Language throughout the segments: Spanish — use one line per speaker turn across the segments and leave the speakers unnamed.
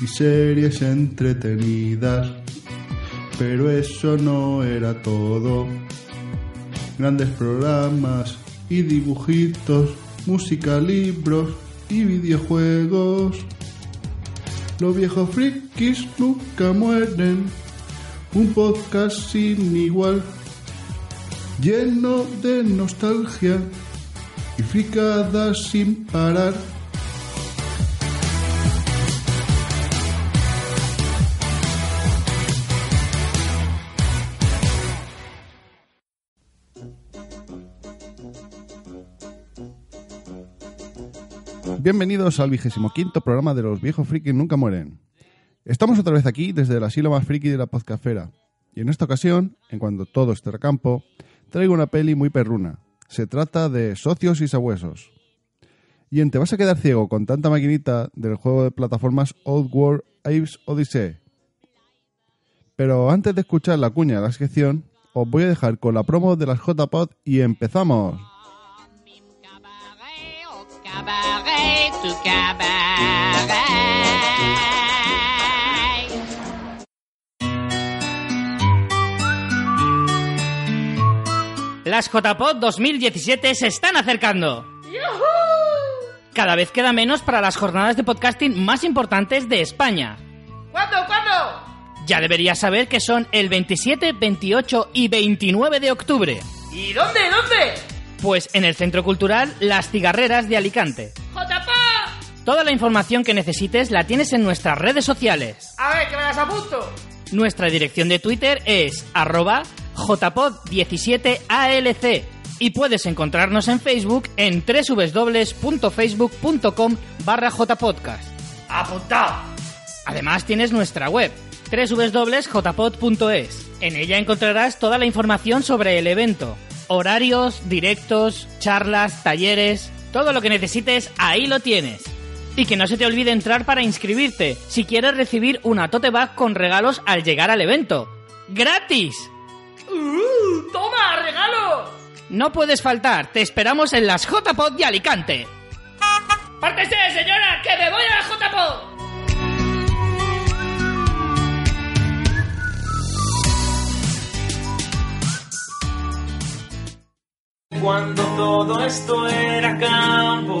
y series entretenidas. Pero eso no era todo. Grandes programas y dibujitos, música, libros y videojuegos. Los viejos frikis nunca mueren. Un podcast sin igual, lleno de nostalgia y fricadas sin parar. Bienvenidos al vigésimo quinto programa de Los Viejos Frikis Nunca Mueren. Estamos otra vez aquí desde el asilo más friki de la podcastfera. Y en esta ocasión, en cuando todo esté a campo, traigo una peli muy perruna. Se trata de Socios y Sabuesos. Y en Te vas a quedar ciego con tanta maquinita del juego de plataformas Old World Apes Odyssey. Pero antes de escuchar la cuña de la sección, os voy a dejar con la promo de las JPod y empezamos.
Tu cabaret.
Las JPod 2017 se están acercando. Cada vez queda menos para las jornadas de podcasting más importantes de España.
¿Cuándo? ¿Cuándo?
Ya deberías saber que son el 27, 28 y 29 de octubre.
¿Y dónde? ¿Dónde?
Pues en el Centro Cultural Las Cigarreras de Alicante. Toda la información que necesites la tienes en nuestras redes sociales.
A ver, que me las apunto.
Nuestra dirección de Twitter es arroba jpod17alc y puedes encontrarnos en Facebook en www.facebook.com barra jpodcast.
Apuntado.
Además tienes nuestra web www.jpod.es. En ella encontrarás toda la información sobre el evento, horarios, directos, charlas, talleres, todo lo que necesites, ahí lo tienes. Y que no se te olvide entrar para inscribirte si quieres recibir una tote bag con regalos al llegar al evento. ¡Gratis!
¡Uh! ¡Toma, regalo!
No puedes faltar, te esperamos en las JPod de Alicante.
¡Pártese, señora, que me voy a la JPO!
Cuando todo esto era campo,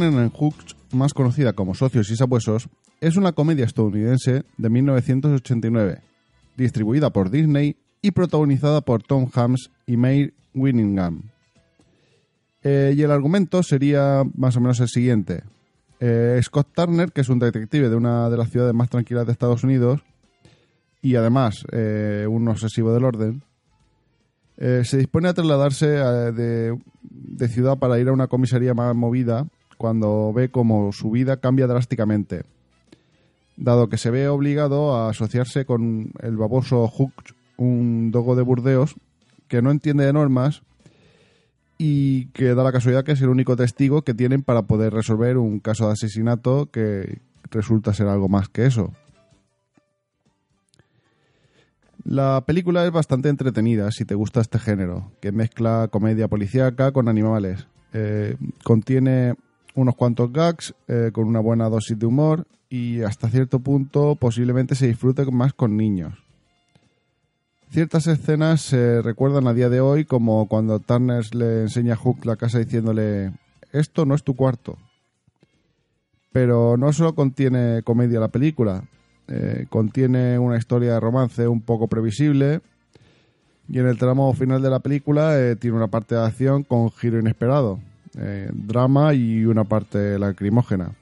Turner and Hooks, más conocida como Socios y Sabuesos, es una comedia estadounidense de 1989, distribuida por Disney y protagonizada por Tom Hanks y May Winningham. Eh, y el argumento sería más o menos el siguiente. Eh, Scott Turner, que es un detective de una de las ciudades más tranquilas de Estados Unidos y además eh, un obsesivo del orden, se dispone a trasladarse de ciudad para ir a una comisaría más movida cuando ve como su vida cambia drásticamente, dado que se ve obligado a asociarse con el baboso Hook, un dogo de Burdeos que no entiende de normas y que da la casualidad que es el único testigo que tienen para poder resolver un caso de asesinato que resulta ser algo más que eso. La película es bastante entretenida si te gusta este género, que mezcla comedia policíaca con animales. Eh, contiene unos cuantos gags eh, con una buena dosis de humor y hasta cierto punto posiblemente se disfrute más con niños. Ciertas escenas se recuerdan a día de hoy como cuando Turner le enseña a Hook la casa diciéndole esto no es tu cuarto. Pero no solo contiene comedia la película, eh, contiene una historia de romance un poco previsible y en el tramo final de la película eh, tiene una parte de acción con giro inesperado, eh, drama y una parte lacrimógena.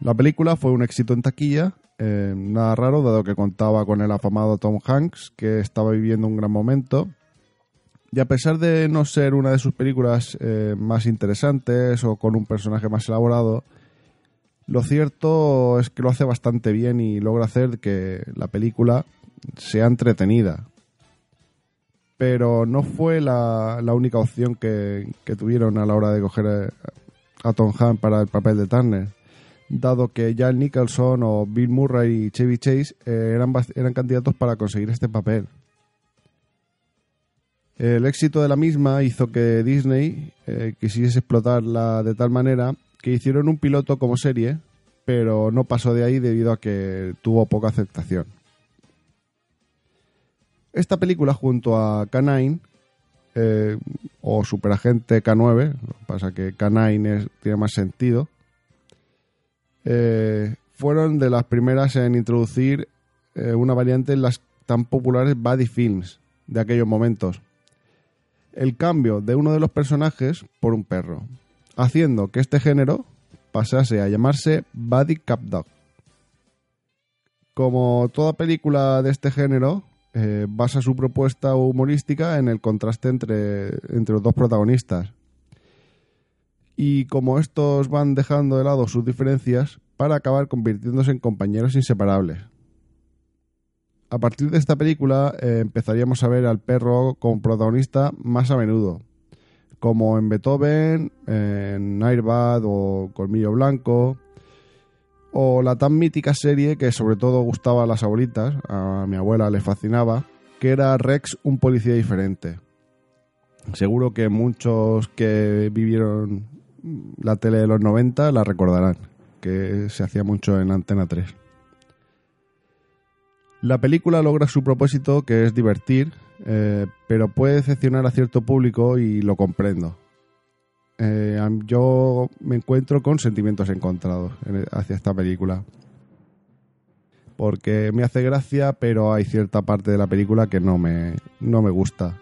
La película fue un éxito en taquilla, eh, nada raro dado que contaba con el afamado Tom Hanks, que estaba viviendo un gran momento. Y a pesar de no ser una de sus películas eh, más interesantes o con un personaje más elaborado, lo cierto es que lo hace bastante bien y logra hacer que la película sea entretenida. Pero no fue la, la única opción que, que tuvieron a la hora de coger eh, a Tom Hanks para el papel de Turner dado que Jack Nicholson o Bill Murray y Chevy Chase eh, eran, eran candidatos para conseguir este papel. El éxito de la misma hizo que Disney eh, quisiese explotarla de tal manera que hicieron un piloto como serie, pero no pasó de ahí debido a que tuvo poca aceptación. Esta película junto a K9 eh, o Superagente K9, lo pasa que K9 es- tiene más sentido, eh, fueron de las primeras en introducir eh, una variante en las tan populares buddy films de aquellos momentos. El cambio de uno de los personajes por un perro, haciendo que este género pasase a llamarse Buddy Cup Dog. Como toda película de este género, eh, basa su propuesta humorística en el contraste entre, entre los dos protagonistas, y como estos van dejando de lado sus diferencias para acabar convirtiéndose en compañeros inseparables. A partir de esta película eh, empezaríamos a ver al perro como protagonista más a menudo, como en Beethoven, en Airbag o Colmillo Blanco, o la tan mítica serie que sobre todo gustaba a las abuelitas, a mi abuela le fascinaba, que era Rex, un policía diferente. Seguro que muchos que vivieron la tele de los 90 la recordarán, que se hacía mucho en Antena 3. La película logra su propósito, que es divertir, eh, pero puede decepcionar a cierto público y lo comprendo. Eh, yo me encuentro con sentimientos encontrados en- hacia esta película. Porque me hace gracia, pero hay cierta parte de la película que no me, no me gusta.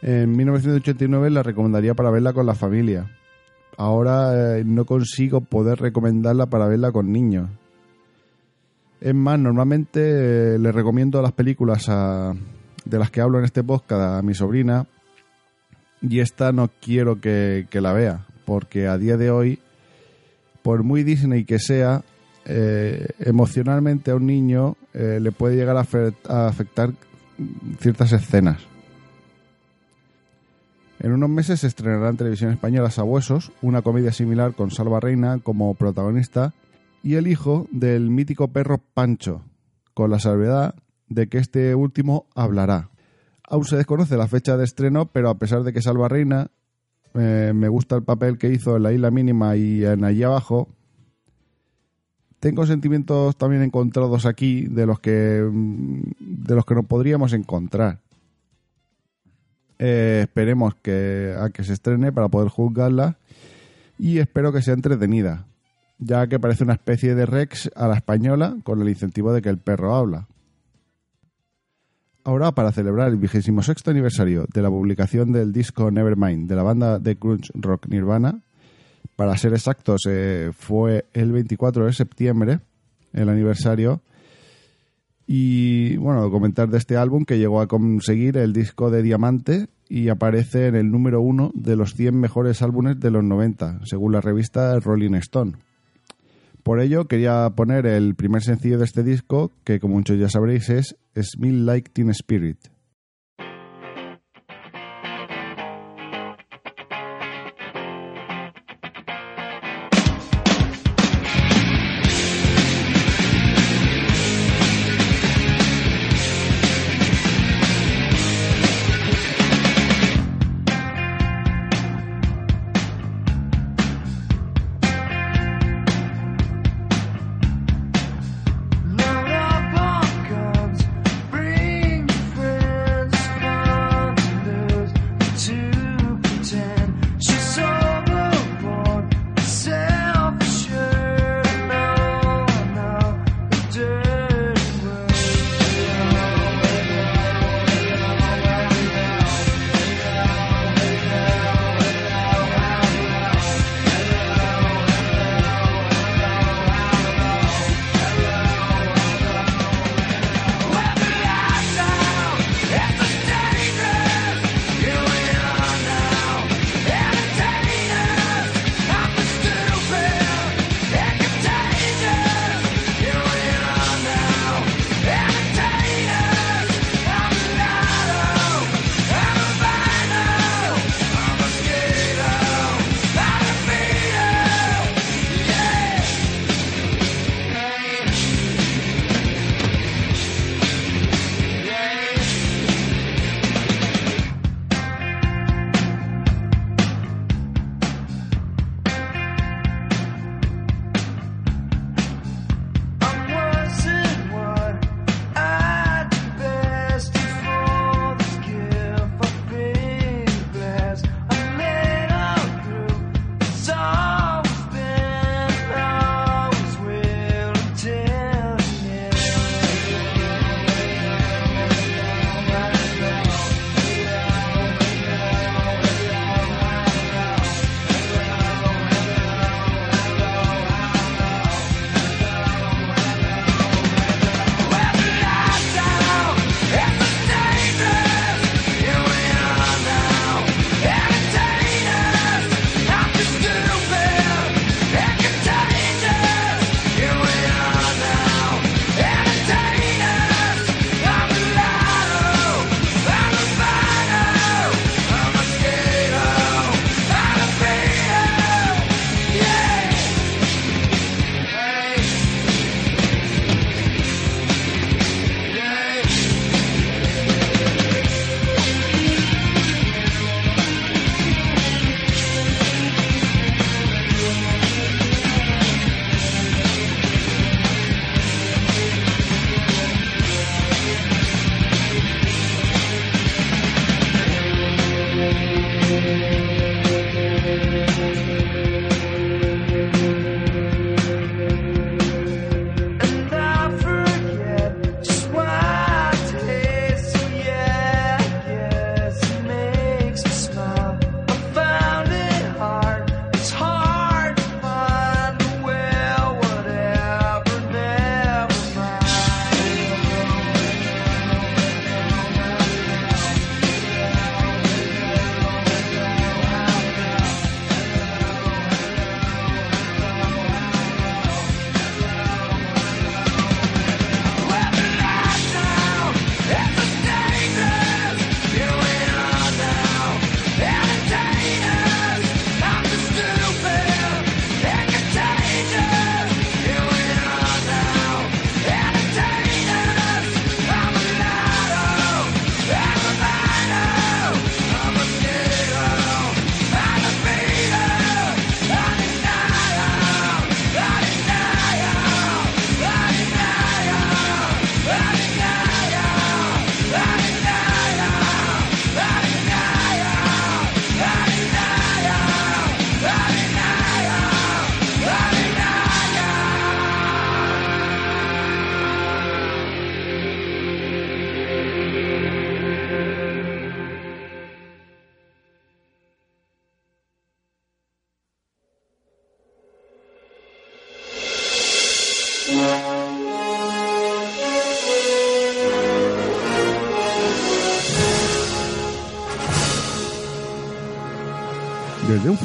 En 1989 la recomendaría para verla con la familia. Ahora eh, no consigo poder recomendarla para verla con niños. Es más, normalmente eh, le recomiendo las películas a- de las que hablo en este podcast a mi sobrina y esta no quiero que, que la vea porque a día de hoy, por muy Disney que sea, eh, emocionalmente a un niño eh, le puede llegar a, a afectar ciertas escenas. En unos meses se estrenará en televisión española Sabuesos, una comedia similar con Salva Reina como protagonista y el hijo del mítico perro Pancho, con la salvedad de que este último hablará. Aún se desconoce la fecha de estreno, pero a pesar de que Salva Reina eh, me gusta el papel que hizo en La Isla Mínima y en Allí Abajo, tengo sentimientos también encontrados aquí de los que mm, de los que nos podríamos encontrar. Eh, esperemos que a que se estrene para poder juzgarla y espero que sea entretenida, ya que parece una especie de Rex a la española con el incentivo de que el perro habla. Ahora, para celebrar el vigésimo sexto aniversario de la publicación del disco Nevermind de la banda de grunge rock Nirvana, para ser exactos, eh, fue el 24 de septiembre el aniversario. Y bueno, comentar de este álbum que llegó a conseguir el disco de diamante y aparece en el número uno de los 100 mejores álbumes de los 90, según la revista Rolling Stone. Por ello, quería poner el primer sencillo de este disco, que como muchos ya sabréis es Smell Like Teen Spirit.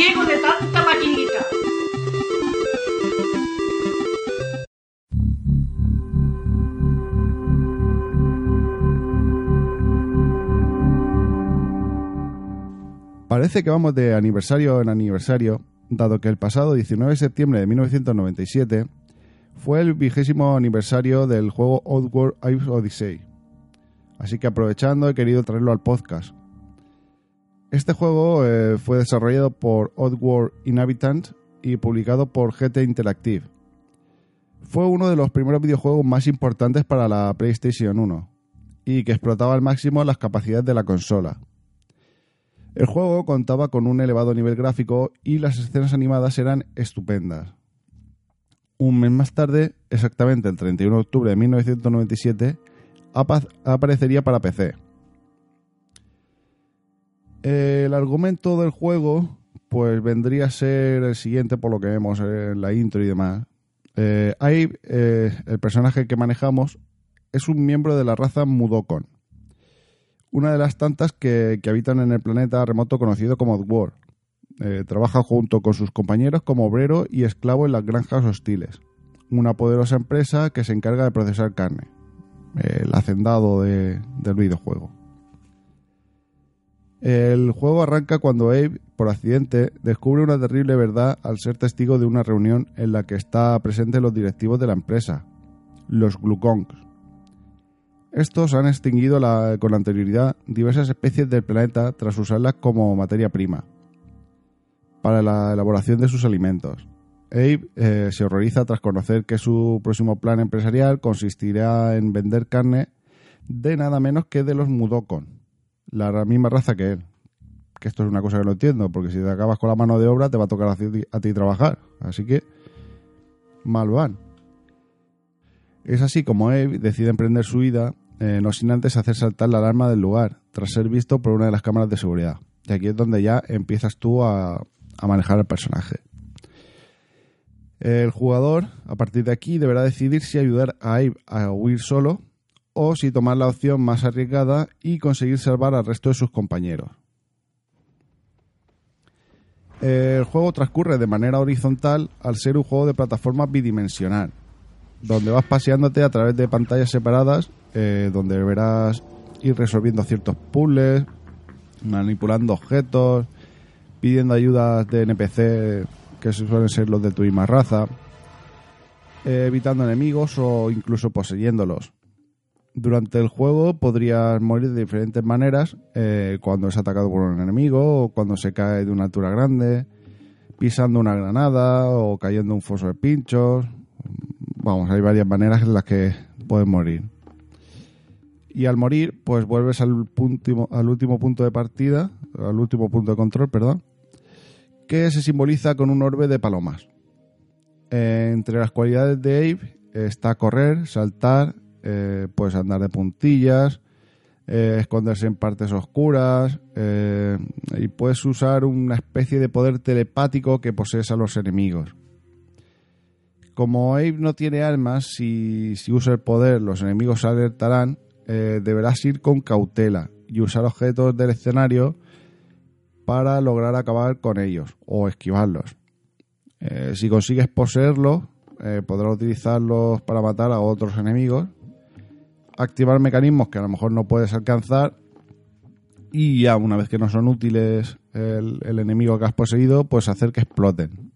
Ciego de tanta maquinita.
Parece que vamos de aniversario en aniversario, dado que el pasado 19 de septiembre de 1997 fue el vigésimo aniversario del juego Oddworld Abe's Odyssey. Así que aprovechando he querido traerlo al podcast. Este juego eh, fue desarrollado por Oddworld Inhabitant y publicado por GT Interactive. Fue uno de los primeros videojuegos más importantes para la PlayStation 1 y que explotaba al máximo las capacidades de la consola. El juego contaba con un elevado nivel gráfico y las escenas animadas eran estupendas. Un mes más tarde, exactamente el 31 de octubre de 1997, apa- aparecería para PC. El argumento del juego pues vendría a ser el siguiente por lo que vemos en la intro y demás. Eh, eh, el personaje que manejamos, es un miembro de la raza Mudokon una de las tantas que, que habitan en el planeta remoto conocido como Oddworld. Eh, trabaja junto con sus compañeros como obrero y esclavo en las granjas hostiles, una poderosa empresa que se encarga de procesar carne, el hacendado de- del videojuego. El juego arranca cuando Abe, por accidente, descubre una terrible verdad al ser testigo de una reunión en la que está presentes los directivos de la empresa, los Glukongs. Estos han extinguido con anterioridad diversas especies del planeta tras usarlas como materia prima para la elaboración de sus alimentos. Abe eh, se horroriza tras conocer que su próximo plan empresarial consistirá en vender carne de nada menos que de los Mudokon, la misma raza que él. Que esto es una cosa que no entiendo, porque si te acabas con la mano de obra te va a tocar a ti, a ti trabajar. Así que mal van. Es así como Abe decide emprender su vida, eh, no sin antes hacer saltar la alarma del lugar, tras ser visto por una de las cámaras de seguridad. Y aquí es donde ya empiezas tú a, a manejar al personaje. El jugador, a partir de aquí, deberá decidir si ayudar a Abe a huir solo o si tomar la opción más arriesgada y conseguir salvar al resto de sus compañeros. El juego transcurre de manera horizontal al ser un juego de plataforma bidimensional, donde vas paseándote a través de pantallas separadas, eh, donde deberás ir resolviendo ciertos puzzles, manipulando objetos, pidiendo ayudas de NPC que suelen ser los de tu misma raza, eh, evitando enemigos o incluso poseyéndolos. Durante el juego podrías morir de diferentes maneras, eh, cuando es atacado por un enemigo, o cuando se cae de una altura grande, pisando una granada o cayendo en un foso de pinchos. Vamos, hay varias maneras en las que puedes morir. Y al morir, pues vuelves al, último, al último punto de partida, al último punto de control, perdón, que se simboliza con un orbe de palomas. Entre las cualidades de Abe está correr, saltar, eh, puedes andar de puntillas, eh, esconderse en partes oscuras eh, y puedes usar una especie de poder telepático que posees a los enemigos. Como Abe no tiene armas, si, usa el poder los enemigos se alertarán, eh, deberás ir con cautela y usar objetos del escenario para lograr acabar con ellos o esquivarlos. Si consigues poseerlos, podrás utilizarlos para matar a otros enemigos, activar mecanismos que a lo mejor no puedes alcanzar y ya una vez que no son útiles el, enemigo que has poseído, pues hacer que exploten.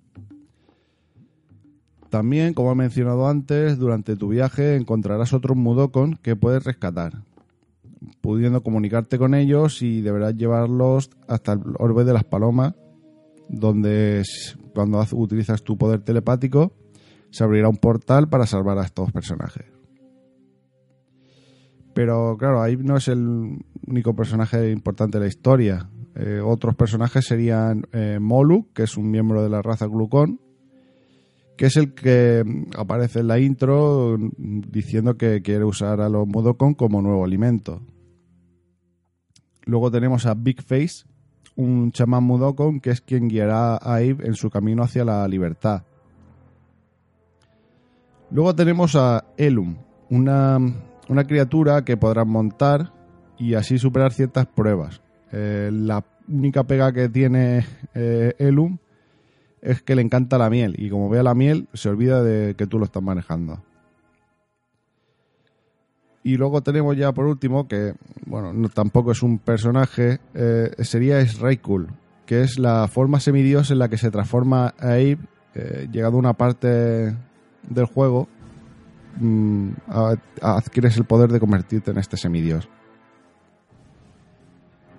También, como he mencionado antes, durante tu viaje encontrarás otros Mudokon que puedes rescatar, pudiendo comunicarte con ellos y deberás llevarlos hasta el orbe de las palomas, donde cuando utilizas tu poder telepático se abrirá un portal para salvar a estos personajes. Pero claro, ahí no es el único personaje importante de la historia. Eh, otros personajes serían eh, que es un miembro de la raza Glucón, que es el que mm, aparece en la intro mm, diciendo que quiere usar a los Mudokon como nuevo alimento. Luego tenemos a Big Face, un chamán Mudokon que es quien guiará a Abe en su camino hacia la libertad. Luego tenemos a Elum, una, una criatura que podrás montar y así superar ciertas pruebas. Eh, la única pega que tiene eh, Elum es que le encanta la miel y como vea la miel se olvida de que tú lo estás manejando. Y luego tenemos ya por último, que bueno, no, tampoco es un personaje, eh, sería Sraikul, que es la forma semidios en la que se transforma Abe, llegado a una parte del juego, mm, adquieres el poder de convertirte en este semidios.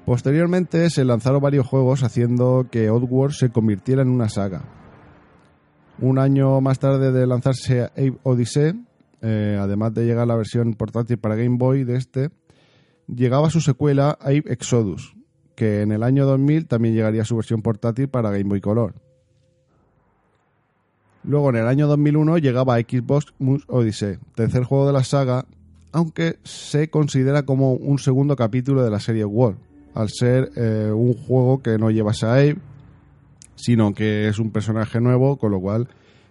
Posteriormente se lanzaron varios juegos haciendo que Oddworld se convirtiera en una saga. Un año más tarde de lanzarse Abe Odyssey, eh, además de llegar la versión portátil para Game Boy de este, llegaba su secuela Abe Exodus, que en el año 2000 también llegaría su versión portátil para Game Boy Color. Luego en el año 2001 llegaba Xbox Moose Odyssey, tercer juego de la saga, aunque se considera como un segundo capítulo de la serie World, al ser eh, un juego que no llevas a Abe, sino que es un personaje nuevo, con lo cual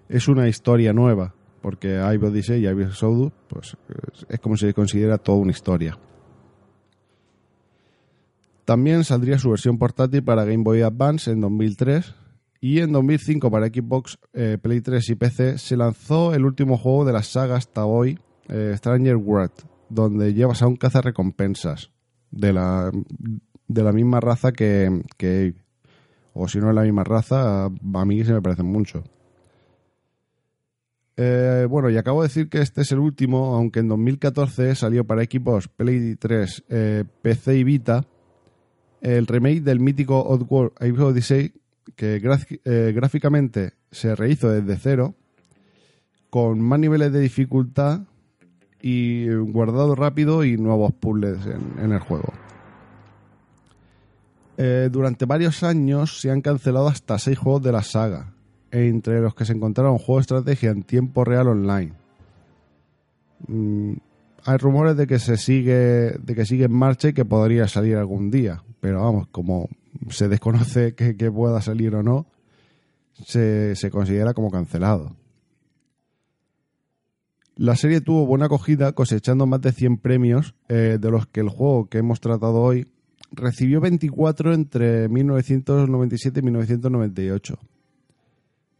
es una historia nueva, porque Abe Odyssey y Abe Exodus pues, es- es como si se considera toda una historia. También saldría su versión portátil para Game Boy Advance en 2003 y en 2005 para Xbox, eh, Play 3 y PC se lanzó el último juego de la saga hasta hoy, eh, Stranger World, donde llevas a un cazarrecompensas de la, de la misma raza que, que Abe. O si no es la misma raza, a, mí se me parecen mucho. Eh, bueno, y acabo de decir que este es el último, aunque en 2014 salió para Xbox, Play 3, eh, PC y Vita el remake del mítico Oddworld Odyssey, que eh, gráficamente se rehizo desde cero, con más niveles de dificultad y guardado rápido y nuevos puzzles en, el juego. Eh, durante varios años se han cancelado hasta seis juegos de la saga, entre los que se encontraron juegos de estrategia en tiempo real online. Mm, hay rumores de que se sigue de que sigue en marcha y que podría salir algún día, pero vamos, como se desconoce que, pueda salir o no, se, considera como cancelado. La serie tuvo buena acogida, cosechando más de 100 premios, eh, de los que el juego que hemos tratado hoy recibió 24 entre 1997 y 1998.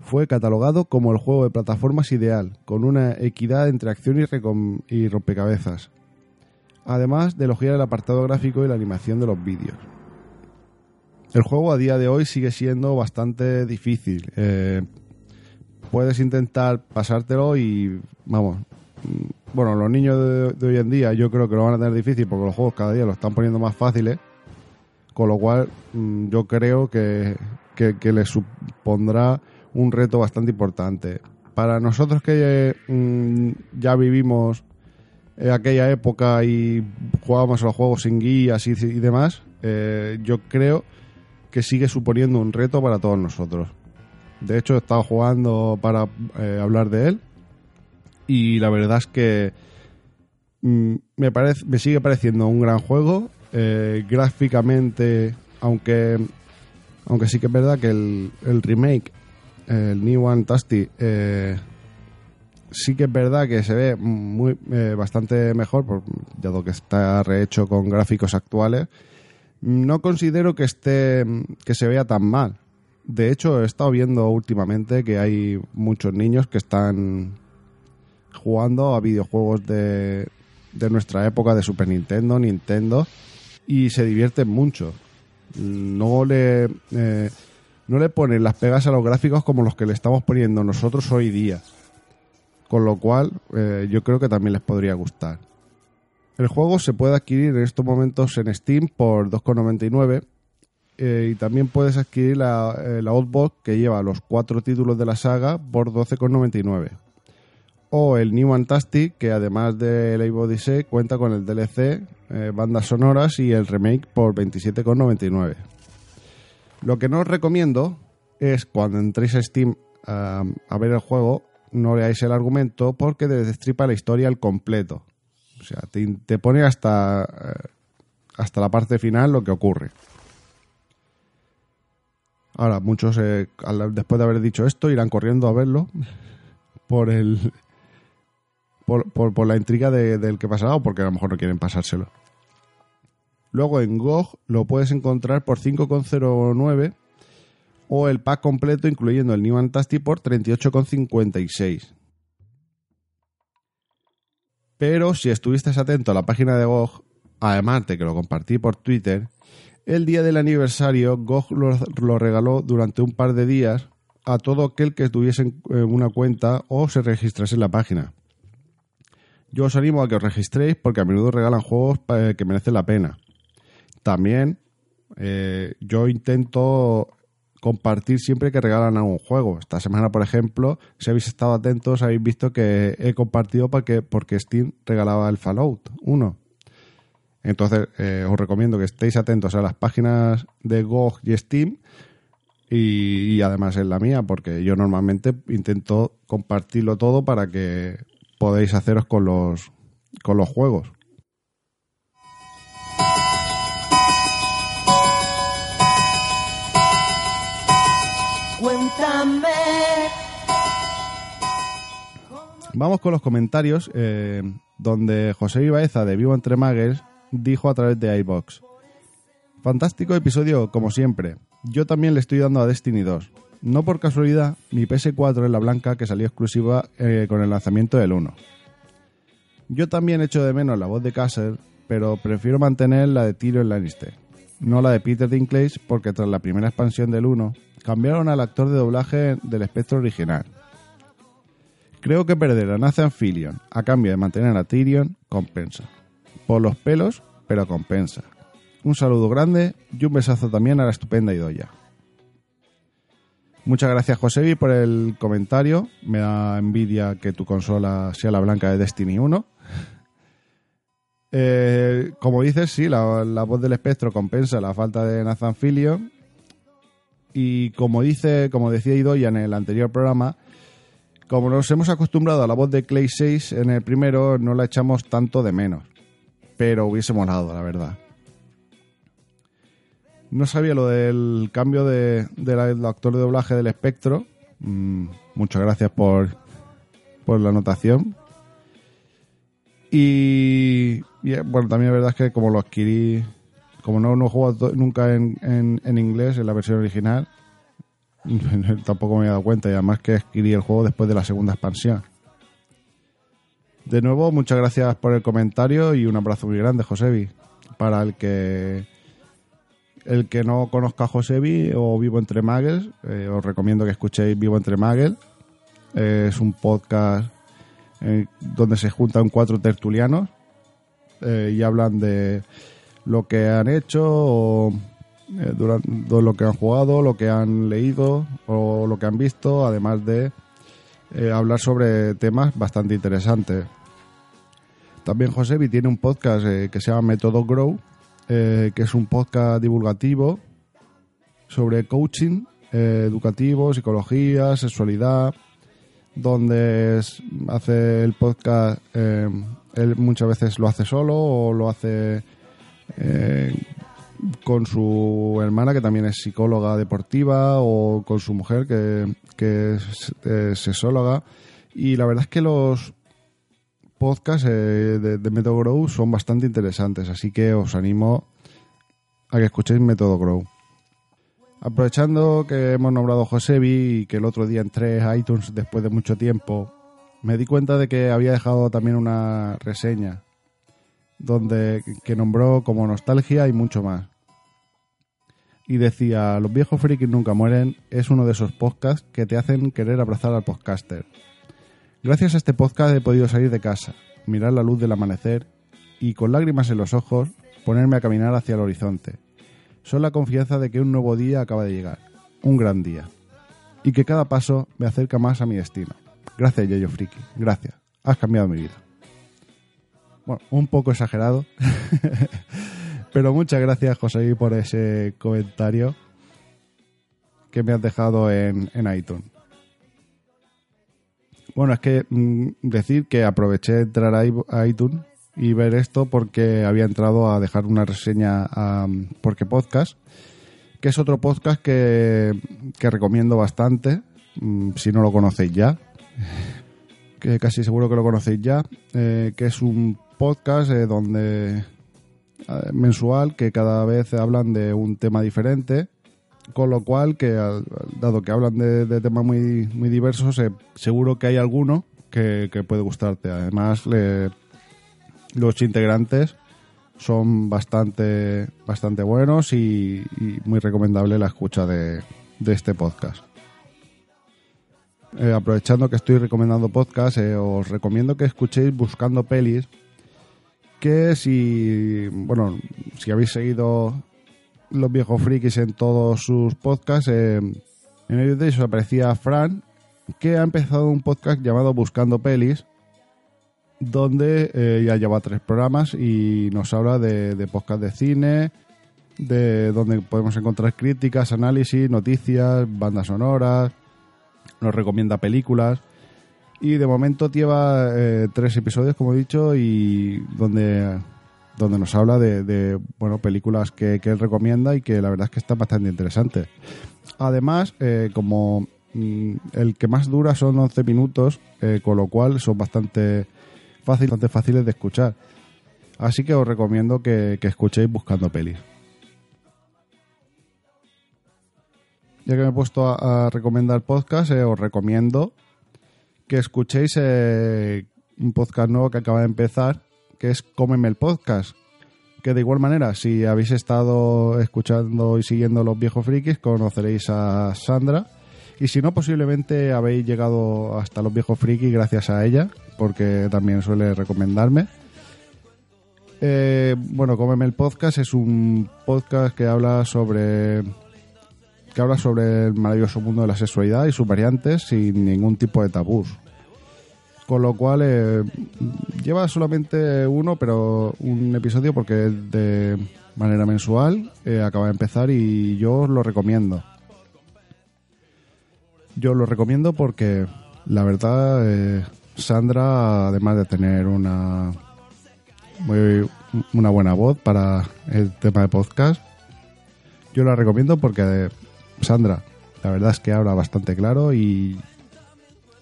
Fue catalogado como el juego de plataformas ideal, con una equidad entre acción y, y rompecabezas, además de elogiar el apartado gráfico y la animación de los vídeos. El juego a día de hoy sigue siendo bastante difícil. eh, puedes intentar pasártelo y, vamos, mm, bueno, los niños de, hoy en día yo creo que lo van a tener difícil porque los juegos cada día lo están poniendo más fáciles, con lo cual mm, yo creo que, que, les supondrá un reto bastante importante. Para nosotros que mm, ya vivimos en aquella época y jugábamos a los juegos sin guías y, y demás, eh, yo creo que sigue suponiendo un reto para todos nosotros. De hecho, he estado jugando para eh, hablar de él y la verdad es que mm, me, parece, me sigue pareciendo un gran juego. eh, gráficamente, aunque, aunque sí que es verdad que el, remake, el New One Tasty, eh, sí que es verdad que se ve muy bastante mejor, dado que está rehecho con gráficos actuales. No considero que esté que se vea tan mal. De hecho, he estado viendo últimamente que hay muchos niños que están jugando a videojuegos de, de nuestra época de Super Nintendo, Nintendo, y se divierten mucho. No le, eh, no le ponen las pegas a los gráficos como los que le estamos poniendo nosotros hoy día. Con lo cual, eh, yo creo que también les podría gustar. El juego se puede adquirir en estos momentos en Steam por 2,99 eh, y también puedes adquirir la, eh, Outbox que lleva los cuatro títulos de la saga por 12,99. O el New Fantastic, que además de Live Odyssey cuenta con el DLC, eh, bandas sonoras y el remake por 27,99. Lo que no os recomiendo es cuando entréis a Steam a, a ver el juego, no leáis el argumento porque destripa la historia al completo. O sea, te, te pone hasta, eh, hasta la parte final lo que ocurre. Ahora, muchos, eh, después de haber dicho esto, irán corriendo a verlo por el por, por- la intriga de- del que pasará o porque a lo mejor no quieren pasárselo. Luego en GOG lo puedes encontrar por 5,09 o el pack completo incluyendo el New Fantastic por 38,56. Pero si estuviste atento a la página de GOG, además de que lo compartí por Twitter, el día del aniversario GOG lo, regaló durante un par de días a todo aquel que tuviese en- eh, una cuenta o se registrase en la página. Yo os animo a que os registréis porque a menudo regalan juegos eh, que merecen la pena. También eh, yo intento compartir siempre que regalan algún juego. Esta semana, por ejemplo, si habéis estado atentos, habéis visto que he compartido porque, porque Steam regalaba el Fallout 1. Entonces, eh, os recomiendo que estéis atentos a las páginas de GOG y Steam y, y además en la mía, porque yo normalmente intento compartirlo todo para que podáis haceros con los, con los juegos.
Cuéntame.
Vamos con los comentarios, eh, donde José Ibaeza de Vivo Entre Magues dijo a través de iBox. Fantástico episodio, como siempre. Yo también le estoy dando a Destiny 2. No por casualidad, mi PS4 es la blanca que salió exclusiva eh, con el lanzamiento del 1. Yo también echo de menos la voz de Castle, pero prefiero mantener la de Tyrion Lannister, no la de Peter Dinklage, porque tras la primera expansión del 1 cambiaron al actor de doblaje del espectro original. Creo que perder a Nathan Fillion a cambio de mantener a Tyrion compensa. Por los pelos, pero compensa. Un saludo grande y un besazo también a la estupenda Idoya. Muchas gracias Josebi por el comentario. Me da envidia que tu consola sea la blanca de Destiny 1. Eh, como dices, sí, la, voz del espectro compensa la falta de Nathan Fillion. Y como dice, como decía Idoya en el anterior programa, como nos hemos acostumbrado a la voz de Clay 6 en el primero, no la echamos tanto de menos. Pero hubiese molado, la verdad. No sabía lo del cambio de, del actor de doblaje del espectro. Mm, muchas gracias por, por la anotación. Y, y, eh, bueno, también la verdad es que como lo adquirí, como no, no he jugado nunca en, en, en inglés, en la versión original, tampoco me había dado cuenta y además que adquirí el juego después de la segunda expansión. De nuevo, muchas gracias por el comentario y un abrazo muy grande, Josebi. Para el que el que no conozca a Josebi o Vivo Entre Muggles, eh, os recomiendo que escuchéis Vivo Entre Muggles. Eh, es un podcast eh, donde se juntan cuatro tertulianos eh, y hablan de lo que han hecho o eh, durante lo que han jugado, lo que han leído o lo que han visto, además de eh, hablar sobre temas bastante interesantes. También Josebi tiene un podcast eh, que se llama Método Grow, que es un podcast divulgativo sobre coaching educativo, psicología, sexualidad, donde hace el podcast, él muchas veces lo hace solo o lo hace eh, con su hermana, que también es psicóloga deportiva, o con su mujer, que, que es sexóloga. Y la verdad es que los podcasts eh, de, de Método Grow son bastante interesantes, así que os animo a que escuchéis Método Grow. Aprovechando que hemos nombrado a Josebi y que el otro día entré a iTunes después de mucho tiempo, me di cuenta de que había dejado también una reseña donde que nombró como nostalgia y mucho más. Y decía, los viejos frikis nunca mueren es uno de esos podcasts que te hacen querer abrazar al podcaster. Gracias a este podcast he podido salir de casa, mirar la luz del amanecer y con lágrimas en los ojos ponerme a caminar hacia el horizonte. Son la confianza de que un nuevo día acaba de llegar, un gran día, y que cada paso me acerca más a mi destino. Gracias, Yoyo Friki, gracias. has cambiado mi vida. Bueno, un poco exagerado, pero muchas gracias José por ese comentario que me has dejado en, en iTunes. Bueno, es que mm, decir que aproveché de entrar a iTunes y ver esto porque había entrado a dejar una reseña a Porque Podcast, que es otro podcast que, que recomiendo bastante, mm, si no lo conocéis ya, que casi seguro que lo conocéis ya, eh, que es un podcast eh, donde eh, mensual que cada vez hablan de un tema diferente con lo cual que dado que hablan de, temas muy muy diversos eh, seguro que hay alguno que, puede gustarte. Además le- los integrantes son bastante bastante buenos y, muy recomendable la escucha de, de este podcast. Aprovechando que estoy recomendando podcast os recomiendo que escuchéis buscando pelis que si bueno si habéis seguido los viejos frikis en todos sus podcasts. eh, en ellos de ellos aparecía Fran, que ha empezado un podcast llamado Buscando Pelis, donde eh, ya lleva tres programas y nos habla de, de podcast de cine, de donde podemos encontrar críticas, análisis, noticias, bandas sonoras, nos recomienda películas. Y de momento lleva eh, tres episodios, como he dicho, y donde donde nos habla de, bueno películas que, que él recomienda y que la verdad es que están bastante interesantes. Además, eh, como mm, el que más dura son 11 minutos, eh, con lo cual son bastante, fácil, bastante fáciles de escuchar. Así que os recomiendo que, que escuchéis buscando pelis. Ya que me he puesto a, a recomendar podcast, os recomiendo que escuchéis eh, un podcast nuevo que acaba de empezar, que es Cómeme el Podcast. Que de igual manera, si habéis estado escuchando y siguiendo los viejos frikis, conoceréis a Sandra. Y si no, posiblemente habéis llegado hasta los viejos frikis gracias a ella, porque también suele recomendarme. Eh, bueno, Cómeme el Podcast es un podcast que habla sobre que habla sobre el maravilloso mundo de la sexualidad y sus variantes sin ningún tipo de tabús. Con lo cual eh, lleva solamente uno, pero un episodio porque es de manera mensual, eh, acaba de empezar y yo os lo recomiendo. Yo lo recomiendo porque la verdad eh, Sandra, además de tener una muy, una buena voz para el tema de podcast, yo la recomiendo porque Sandra, la verdad es que habla bastante claro y,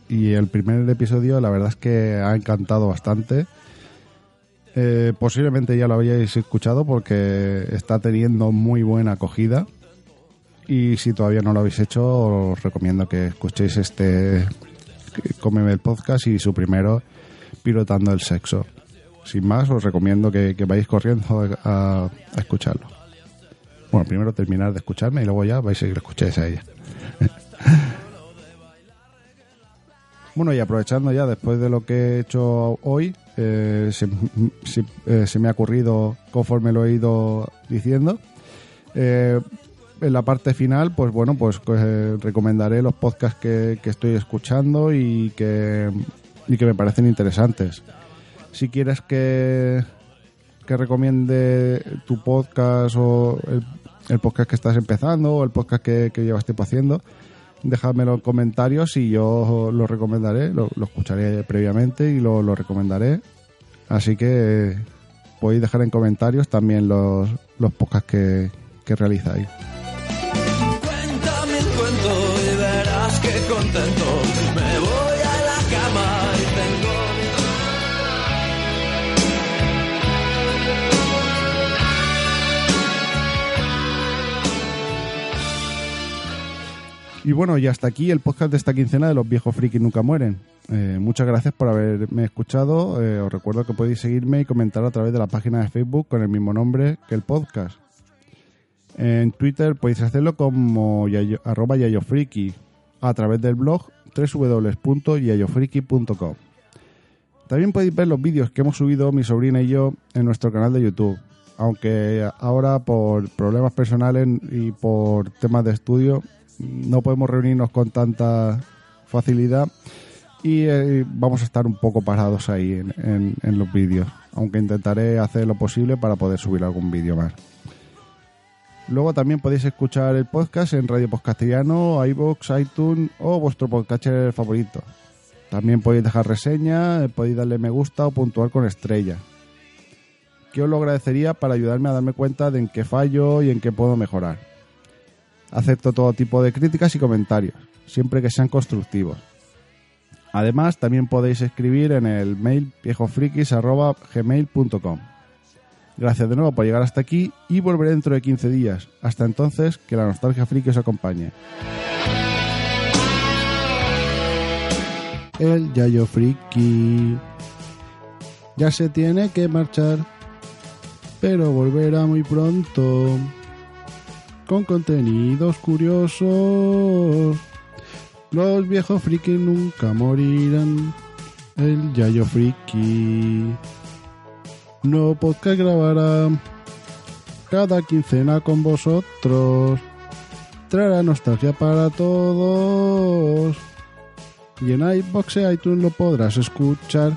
y el primer episodio la verdad es que ha encantado bastante. Eh, posiblemente ya lo habíais escuchado porque está teniendo muy buena acogida. Y si todavía no lo habéis hecho, os recomiendo que escuchéis este Cómeme el podcast y su primero, Pilotando el Sexo. Sin más, os recomiendo que, vayáis corriendo a escucharlo. Bueno, primero terminar de escucharme y luego ya vais a ir a escucháis a ella. bueno, y aprovechando ya después de lo que he hecho hoy, eh, se, eh, me ha ocurrido conforme lo he ido diciendo. Eh, en la parte final, pues bueno, pues eh, recomendaré los podcasts que, que estoy escuchando y que, y que me parecen interesantes. Si quieres que, que recomiende tu podcast o el, el podcast que estás empezando o el podcast que, llevas tiempo haciendo, dejadmelo en comentarios y yo lo recomendaré, lo, escucharé previamente y lo, lo recomendaré. Así que podéis dejar en comentarios también los, los podcasts que, que realizáis.
Y
bueno, y hasta aquí el podcast de esta quincena de los viejos frikis nunca mueren. Eh, muchas gracias por haberme escuchado. Eh, os recuerdo que podéis seguirme y comentar a través de la página de Facebook con el mismo nombre que el podcast. En Twitter podéis hacerlo como yayo- arroba yayofriki, a través del blog www.yayofriki.com. También podéis ver los vídeos que hemos subido mi sobrina y yo en nuestro canal de YouTube. Aunque ahora por problemas personales y por temas de estudio no podemos reunirnos con tanta facilidad, y eh, vamos a estar un poco parados ahí en, los vídeos, aunque intentaré hacer lo posible para poder subir algún vídeo más. Luego también podéis escuchar el podcast en Radio Podcastiano, iVoox, iTunes o vuestro podcatcher favorito. También podéis dejar reseña, podéis darle me gusta o puntuar con estrella. Que os lo agradecería para ayudarme a darme cuenta de en qué fallo y en qué puedo mejorar. Acepto todo tipo de críticas y comentarios, siempre que sean constructivos. Además, también podéis escribir en el mail viejofrikis.gmail.com. Gracias de nuevo por llegar hasta aquí y volveré dentro de 15 días. Hasta entonces, que la nostalgia friki os acompañe. El Yayo Friki ya se tiene que marchar, pero volverá muy pronto con contenidos curiosos. Los viejos friki nunca morirán. El Yayo Friki. No podcast grabará cada quincena con vosotros. Traerá nostalgia para todos. Y en iBox e iTunes lo podrás escuchar.